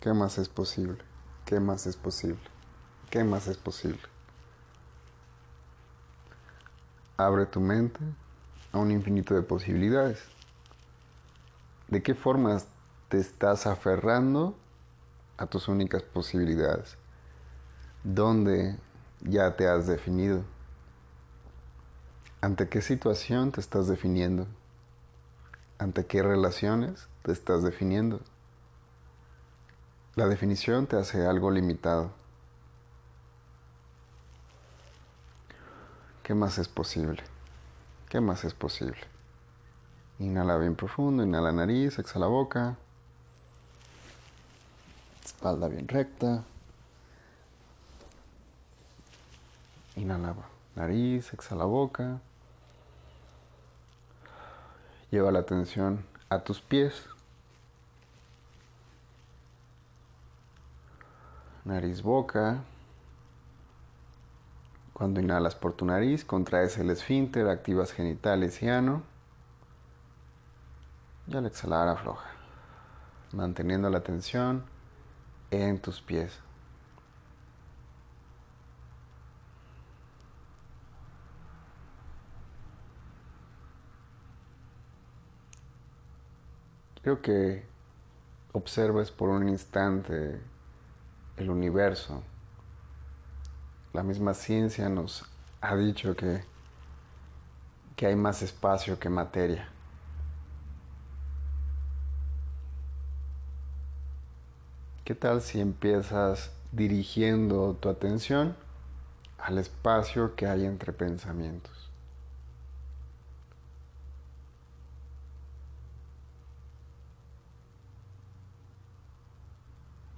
¿Qué más es posible? ¿Qué más es posible? ¿Qué más es posible? Abre tu mente a un infinito de posibilidades. ¿De qué formas te estás aferrando a tus únicas posibilidades? ¿Dónde ya te has definido? ¿Ante qué situación te estás definiendo? ¿Ante qué relaciones te estás definiendo? La definición te hace algo limitado. ¿Qué más es posible? ¿Qué más es posible? Inhala bien profundo, inhala nariz, exhala boca. Espalda bien recta. Inhala nariz, exhala boca. Lleva la atención a tus pies. Nariz, boca. Cuando inhalas por tu nariz, contraes el esfínter, activas genitales y ano. Y al exhalar afloja, manteniendo la tensión en tus pies. Quiero que observes por un instante el universo. La misma ciencia nos ha dicho que, que hay más espacio que materia. ¿Qué tal si empiezas dirigiendo tu atención al espacio que hay entre pensamientos?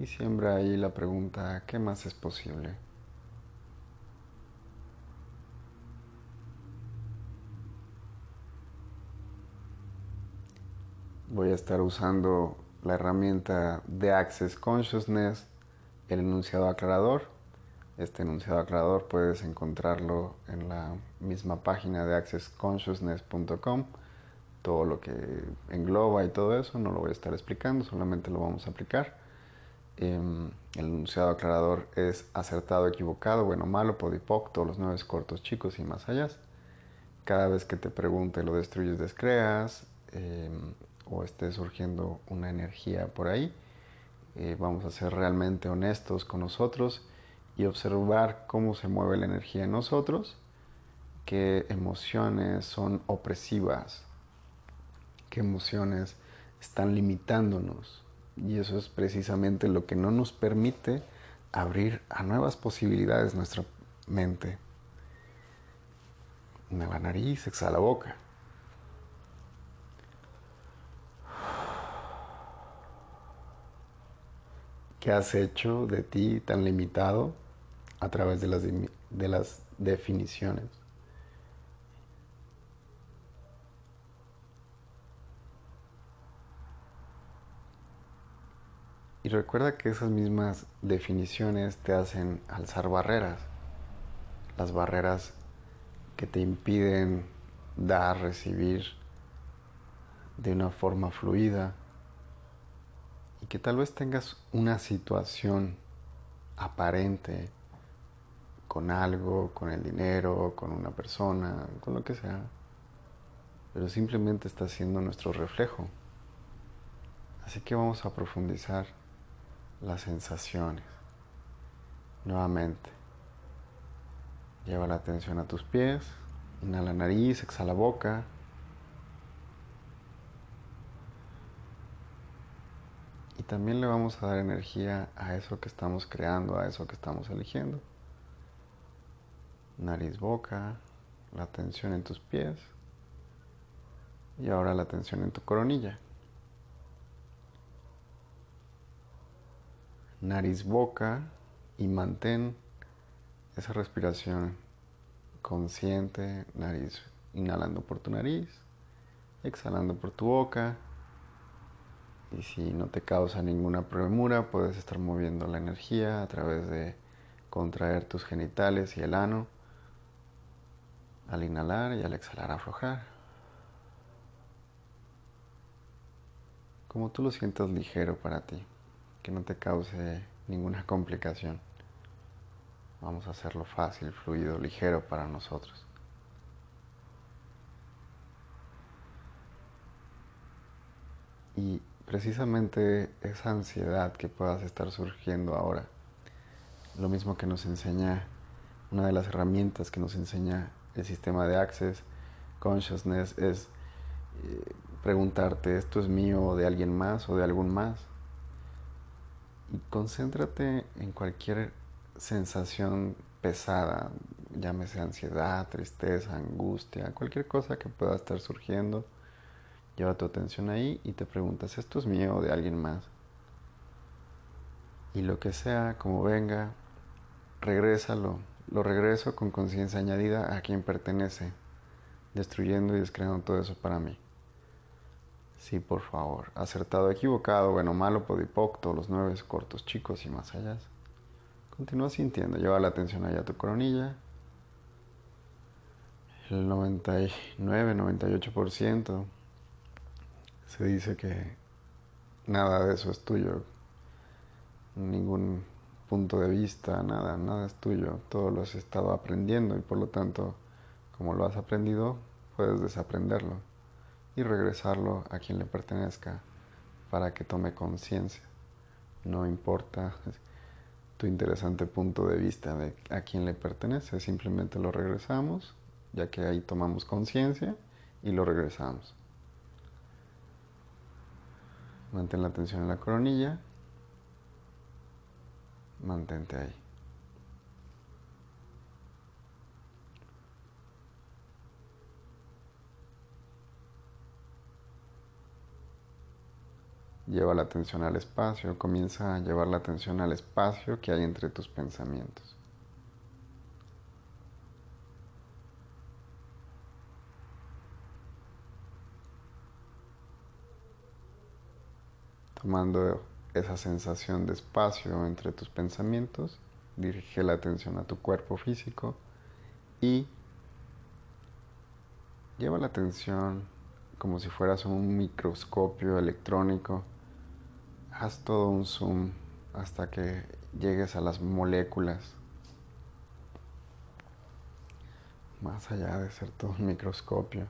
Y siembra ahí la pregunta, ¿qué más es posible? Voy a estar usando la herramienta de Access Consciousness, el enunciado aclarador. Este enunciado aclarador puedes encontrarlo en la misma página de accessconsciousness.com. Todo lo que engloba y todo eso no lo voy a estar explicando, solamente lo vamos a aplicar. Em, el enunciado aclarador es acertado, equivocado, bueno, malo, podipoc, todos los nueve cortos, chicos y más allá. Cada vez que te pregunte lo destruyes, descreas, em, o esté surgiendo una energía por ahí, eh, vamos a ser realmente honestos con nosotros y observar cómo se mueve la energía en nosotros, qué emociones son opresivas, qué emociones están limitándonos. Y eso es precisamente lo que no nos permite abrir a nuevas posibilidades nuestra mente. Inhala nariz, exhala boca. ¿Qué has hecho de ti tan limitado a través de las, de las definiciones? Y recuerda que esas mismas definiciones te hacen alzar barreras, las barreras que te impiden dar, recibir de una forma fluida, y que tal vez tengas una situación aparente con algo, con el dinero, con una persona, con lo que sea, pero simplemente está siendo nuestro reflejo. Así que vamos a profundizar las sensaciones. Nuevamente, lleva la atención a tus pies, inhala nariz, exhala boca. Y también le vamos a dar energía a eso que estamos creando, a eso que estamos eligiendo. Nariz, boca, la atención en tus pies y ahora la atención en tu coronilla. Nariz, boca y mantén esa respiración consciente, nariz, inhalando por tu nariz, exhalando por tu boca. Y si no te causa ninguna premura, puedes estar moviendo la energía a través de contraer tus genitales y el ano al inhalar y al exhalar aflojar. Como tú lo sientas ligero para ti. Que no te cause ninguna complicación. Vamos a hacerlo fácil, fluido, ligero para nosotros. Y precisamente esa ansiedad que puedas estar surgiendo ahora, lo mismo que nos enseña una de las herramientas que nos enseña el sistema de Access Consciousness es eh, preguntarte, ¿esto es mío o de alguien más o de algún más? Y concéntrate en cualquier sensación pesada, llámese ansiedad, tristeza, angustia, cualquier cosa que pueda estar surgiendo Lleva tu atención ahí y te preguntas, ¿esto es mío o de alguien más? Y lo que sea, como venga, regrésalo. Lo regreso con conciencia añadida a quien pertenece, destruyendo y descreando todo eso para mí. Sí, por favor. Acertado, equivocado, bueno, malo, podipocto, los nueve cortos, chicos y más allá. Continúa sintiendo, lleva la atención allá a tu coronilla. El 99, 98% se dice que nada de eso es tuyo, ningún punto de vista, nada, nada es tuyo, todo lo has estado aprendiendo y por lo tanto, como lo has aprendido, puedes desaprenderlo y regresarlo a quien le pertenezca para que tome conciencia. No importa tu interesante punto de vista de a quién le pertenece, simplemente lo regresamos, ya que ahí tomamos conciencia y lo regresamos. Mantén la atención en la coronilla. Mantente ahí. Lleva la atención al espacio, comienza a llevar la atención al espacio que hay entre tus pensamientos. Tomando esa sensación de espacio entre tus pensamientos, dirige la atención a tu cuerpo físico y lleva la atención como si fueras un microscopio electrónico. Haz todo un zoom hasta que llegues a las moléculas. Más allá de ser todo un microscopio,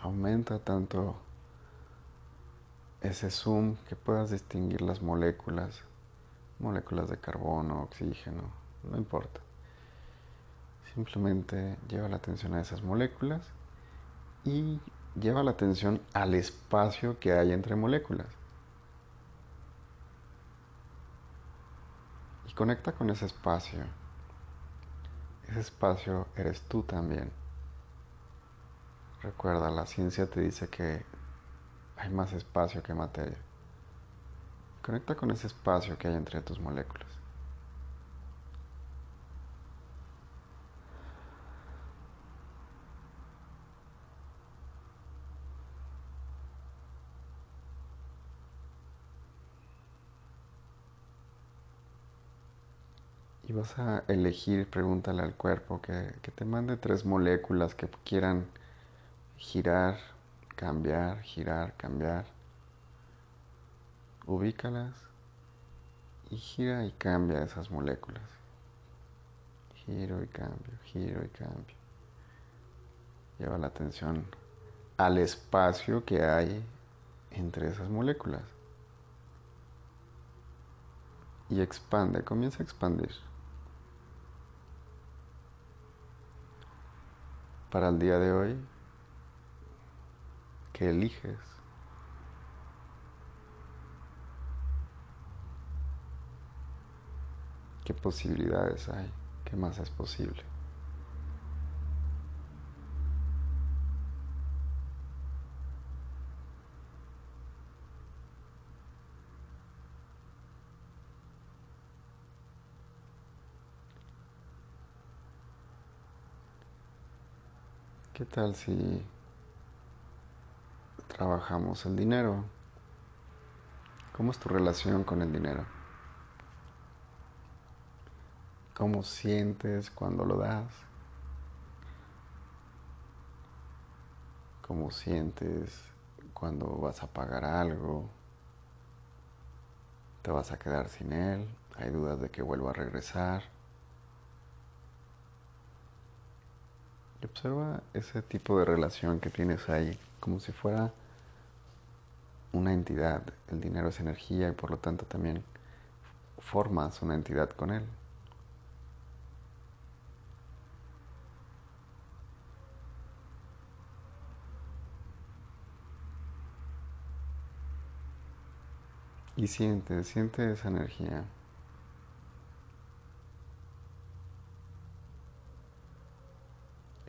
aumenta tanto ese zoom que puedas distinguir las moléculas, moléculas de carbono, oxígeno, no importa. Simplemente lleva la atención a esas moléculas y lleva la atención al espacio que hay entre moléculas. Y conecta con ese espacio. Ese espacio eres tú también. Recuerda, la ciencia te dice que hay más espacio que materia. Conecta con ese espacio que hay entre tus moléculas. Y vas a elegir, pregúntale al cuerpo que, que te mande tres moléculas que quieran girar cambiar, girar, cambiar. Ubícalas y gira y cambia esas moléculas. Giro y cambio, giro y cambio. Lleva la atención al espacio que hay entre esas moléculas. Y expande, comienza a expandir. Para el día de hoy que eliges. ¿Qué posibilidades hay? ¿Qué más es posible? ¿Qué tal si trabajamos el dinero. ¿Cómo es tu relación con el dinero? ¿Cómo sientes cuando lo das? ¿Cómo sientes cuando vas a pagar algo? te vas a quedar sin él, hay dudas de que vuelva a regresar. Y observa ese tipo de relación que tienes ahí, como si fuera una entidad. El dinero es energía y por lo tanto también formas una entidad con él. Y siente, siente esa energía.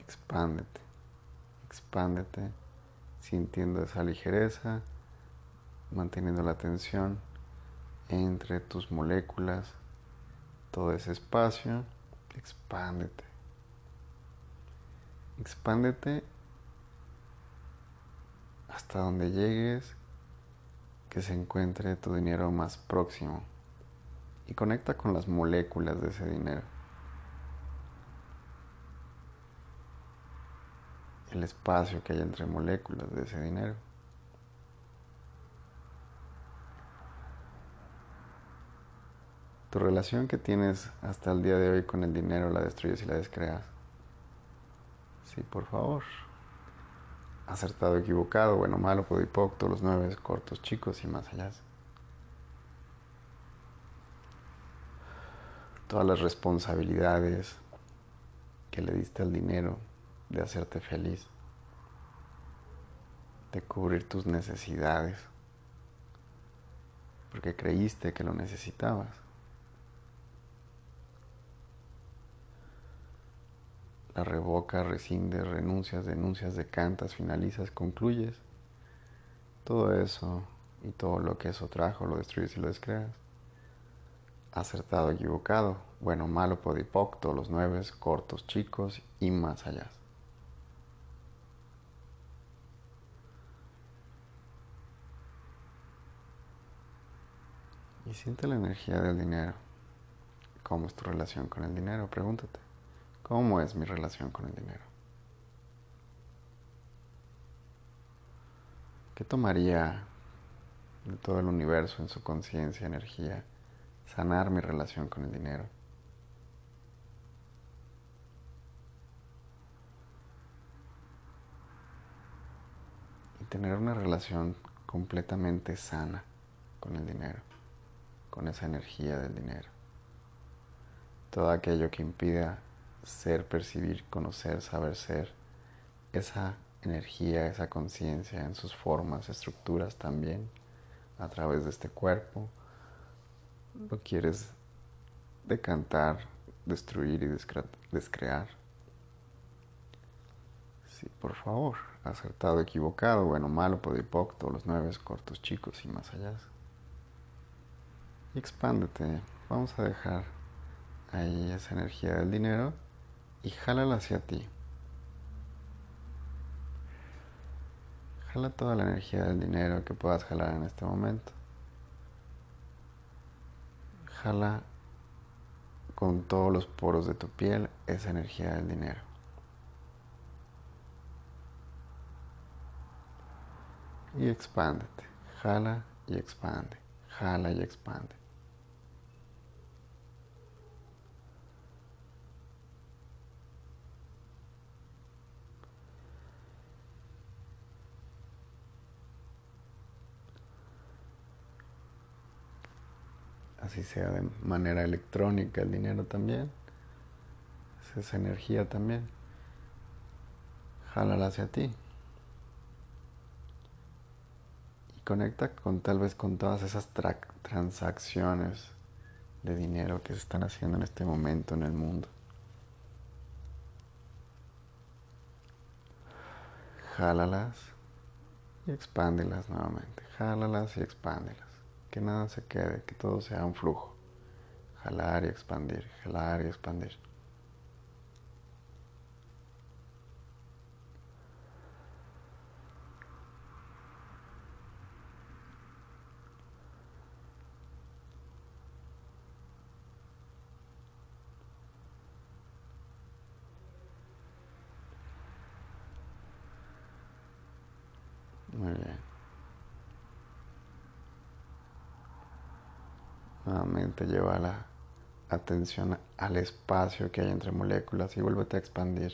Expándete, expándete, sintiendo esa ligereza, manteniendo la tensión entre tus moléculas, todo ese espacio, expándete. Expándete hasta donde llegues que se encuentre tu dinero más próximo y conecta con las moléculas de ese dinero. El espacio que hay entre moléculas de ese dinero. Tu relación que tienes hasta el día de hoy con el dinero la destruyes y la descreas. Sí, por favor acertado, equivocado, bueno, malo, podipocto, los nueve cortos, chicos y más allá. Todas las responsabilidades que le diste al dinero de hacerte feliz, de cubrir tus necesidades, porque creíste que lo necesitabas. la revoca, rescinde, renuncias, denuncias, decantas, finalizas, concluyes. Todo eso y todo lo que eso trajo lo destruyes y lo descreas. Acertado, equivocado, bueno, malo, podipocto, los nueve, cortos, chicos y más allá. Y siente la energía del dinero. ¿Cómo es tu relación con el dinero? Pregúntate. ¿Cómo es mi relación con el dinero? ¿Qué tomaría de todo el universo en su conciencia, energía, sanar mi relación con el dinero? Y tener una relación completamente sana con el dinero, con esa energía del dinero. Todo aquello que impida ser, percibir, conocer, saber ser, esa energía, esa conciencia en sus formas, estructuras también, a través de este cuerpo, lo quieres decantar, destruir y descrear. Sí, por favor, acertado, equivocado, bueno, malo, podipocto, los nueve cortos, chicos y más allá. Expándete, vamos a dejar ahí esa energía del dinero y jálala hacia ti. Jala toda la energía del dinero que puedas jalar en este momento. Jala con todos los poros de tu piel esa energía del dinero. Y expándete. Jala y expande. Jala y expande. Así sea de manera electrónica el dinero también, es esa energía también, jálala hacia ti y conecta con tal vez con todas esas transacciones de dinero que se están haciendo en este momento en el mundo. Jálalas y expándelas nuevamente. Jálalas y expándelas que nada se quede, que todo sea un flujo. Jalar y expandir, jalar y expandir. Muy bien. Nuevamente lleva la atención al espacio que hay entre moléculas y vuélvete a expandir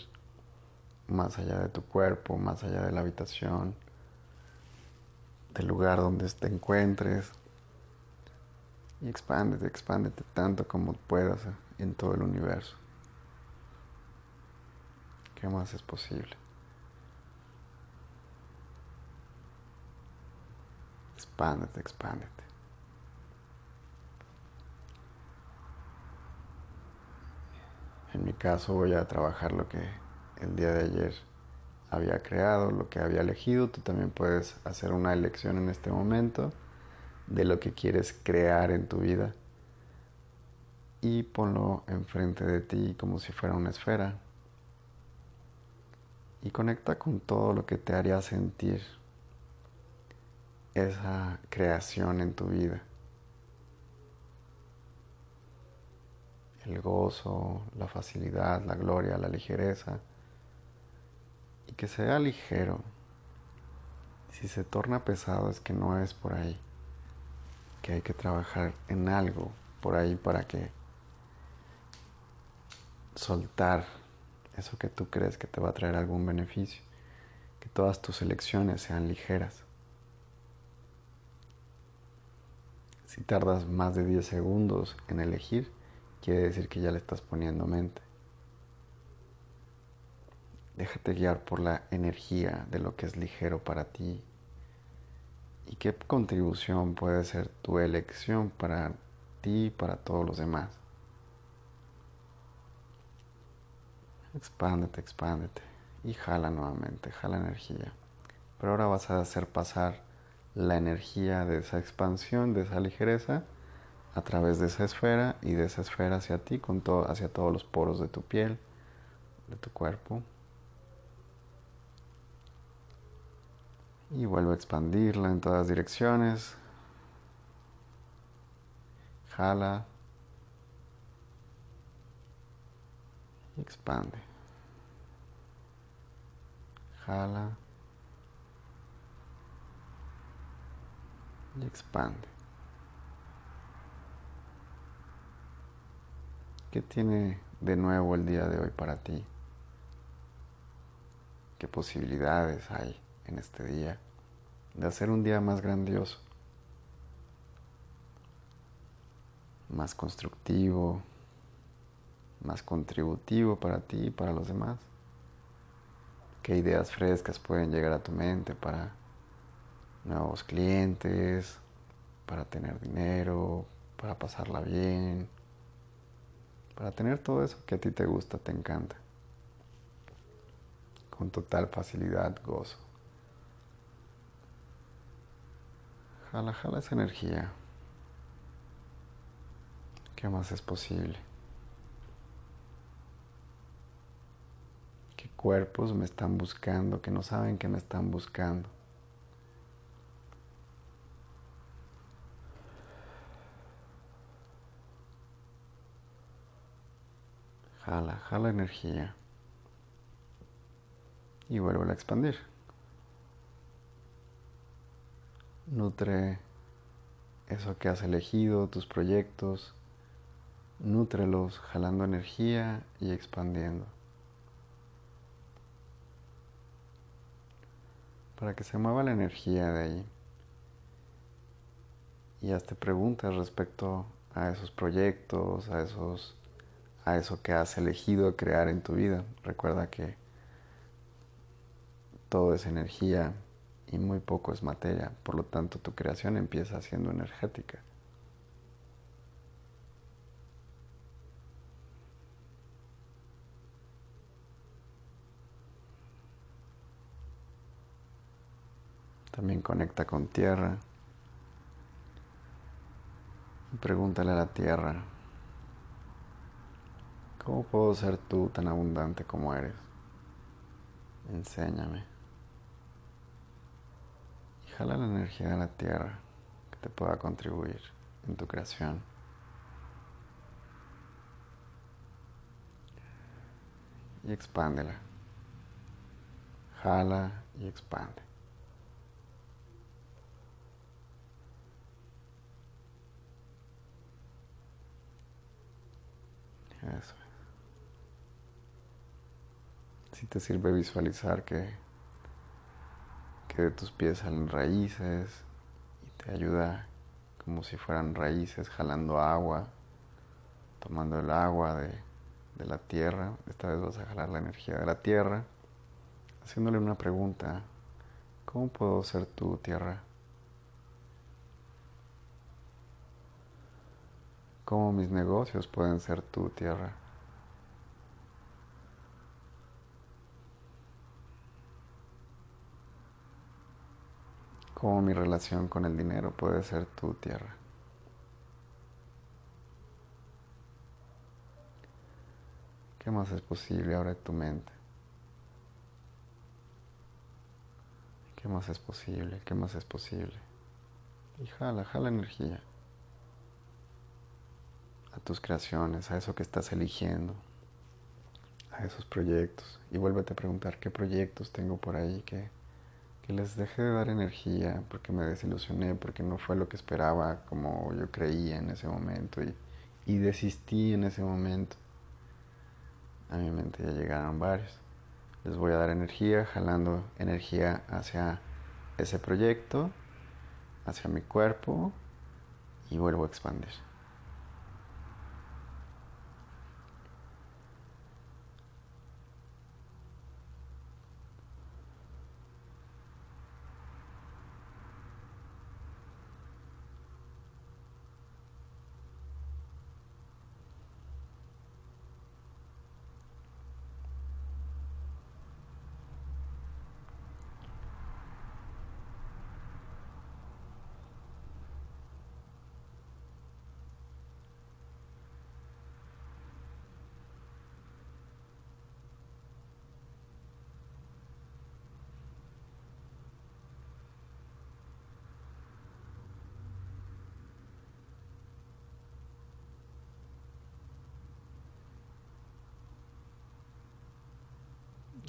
más allá de tu cuerpo, más allá de la habitación, del lugar donde te encuentres. Y expándete, expándete tanto como puedas en todo el universo. ¿Qué más es posible? Expándete, expándete. En mi caso voy a trabajar lo que el día de ayer había creado, lo que había elegido. Tú también puedes hacer una elección en este momento de lo que quieres crear en tu vida y ponlo enfrente de ti como si fuera una esfera y conecta con todo lo que te haría sentir esa creación en tu vida. El gozo, la facilidad, la gloria, la ligereza y que sea ligero. Si se torna pesado es que no es por ahí, que hay que trabajar en algo por ahí para que soltar eso que tú crees que te va a traer algún beneficio, que todas tus elecciones sean ligeras. Si tardas más de 10 segundos en elegir, quiere decir que ya le estás poniendo mente. Déjate guiar por la energía de lo que es ligero para ti y qué contribución puede ser tu elección para ti y para todos los demás. Expándete, expándete y jala nuevamente, jala energía. Pero ahora vas a hacer pasar la energía de esa expansión, de esa ligereza, a través de esa esfera y de esa esfera hacia ti, con todo, hacia todos los poros de tu piel, de tu cuerpo. Y vuelve a expandirla en todas direcciones. Jala. Y expande. Jala. Y expande. ¿Qué tiene de nuevo el día de hoy para ti? ¿Qué posibilidades hay? en este día, de hacer un día más grandioso, más constructivo, más contributivo para ti y para los demás. ¿Qué ideas frescas pueden llegar a tu mente para nuevos clientes, para tener dinero, para pasarla bien, para tener todo eso que a ti te gusta, te encanta? Con total facilidad, gozo. Jala, jala esa energía. ¿Qué más es posible? ¿Qué cuerpos me están buscando que no saben que me están buscando? Jala, jala energía. Y vuelve a expandir. Nutre eso que has elegido, tus proyectos. Nútrelos jalando energía y expandiendo. Para que se mueva la energía de ahí. Y hazte preguntas respecto a esos proyectos, a esos a eso que has elegido crear en tu vida. Recuerda que todo es energía y muy poco es materia, por lo tanto tu creación empieza siendo energética. También conecta con tierra. Pregúntale a la tierra, ¿cómo puedo ser tú tan abundante como eres? Enséñame. Jala la energía de la tierra que te pueda contribuir en tu creación. Y expándela. Jala y expande. Si te sirve visualizar que, que de tus pies salen raíces y te ayuda como si fueran raíces jalando agua, tomando el agua de, de la tierra. Esta vez vas a jalar la energía de la tierra, haciéndole una pregunta. ¿Cómo puedo ser tu tierra? ¿Cómo mis negocios pueden ser tu tierra? Cómo mi relación con el dinero puede ser tu tierra. ¿Qué más es posible ahora en tu mente? ¿Qué más es posible? ¿Qué más es posible? Y jala, jala energía a tus creaciones, a eso que estás eligiendo, a esos proyectos. Y vuélvete a preguntar qué proyectos tengo por ahí que que les dejé de dar energía porque me desilusioné, porque no fue lo que esperaba como yo creía en ese momento y, y desistí en ese momento. A mi mente ya llegaron varios. Les voy a dar energía, jalando energía hacia ese proyecto, hacia mi cuerpo y vuelvo a expandir.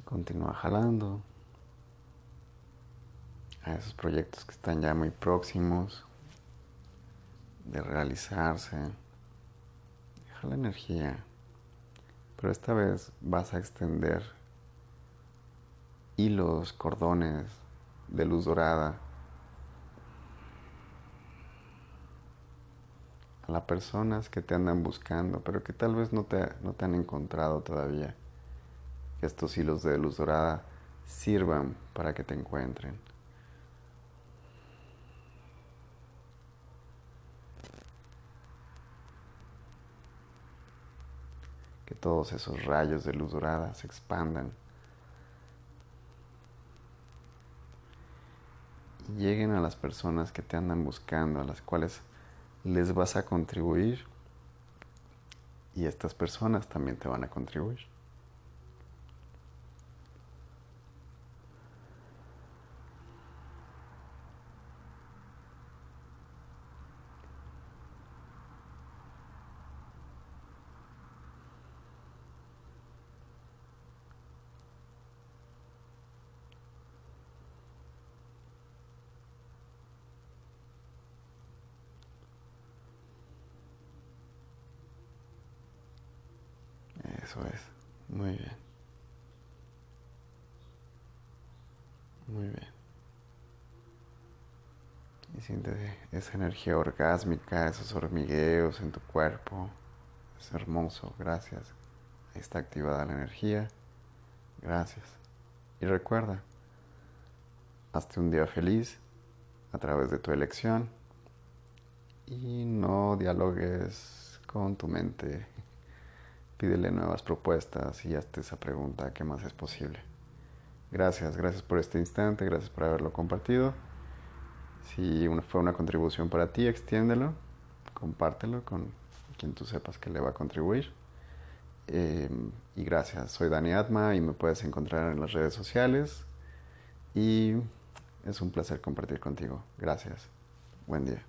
Continúa jalando a esos proyectos que están ya muy próximos de realizarse. Deja la energía, pero esta vez vas a extender hilos, cordones de luz dorada a las personas que te andan buscando, pero que tal vez no te, no te han encontrado todavía estos hilos de luz dorada sirvan para que te encuentren. Que todos esos rayos de luz dorada se expandan y lleguen a las personas que te andan buscando, a las cuales les vas a contribuir y estas personas también te van a contribuir. Eso es. Muy bien. Muy bien. Y siente esa energía orgásmica, esos hormigueos en tu cuerpo. Es hermoso, gracias. Está activada la energía. Gracias. Y recuerda, hazte un día feliz a través de tu elección y no dialogues con tu mente pídele nuevas propuestas y hazte esa pregunta, ¿qué más es posible? Gracias, gracias por este instante, gracias por haberlo compartido. Si fue una contribución para ti, extiéndelo, compártelo con quien tú sepas que le va a contribuir. Em, y gracias, soy Dani Atma y me puedes encontrar en las redes sociales. Y es un placer compartir contigo. Gracias. Buen día.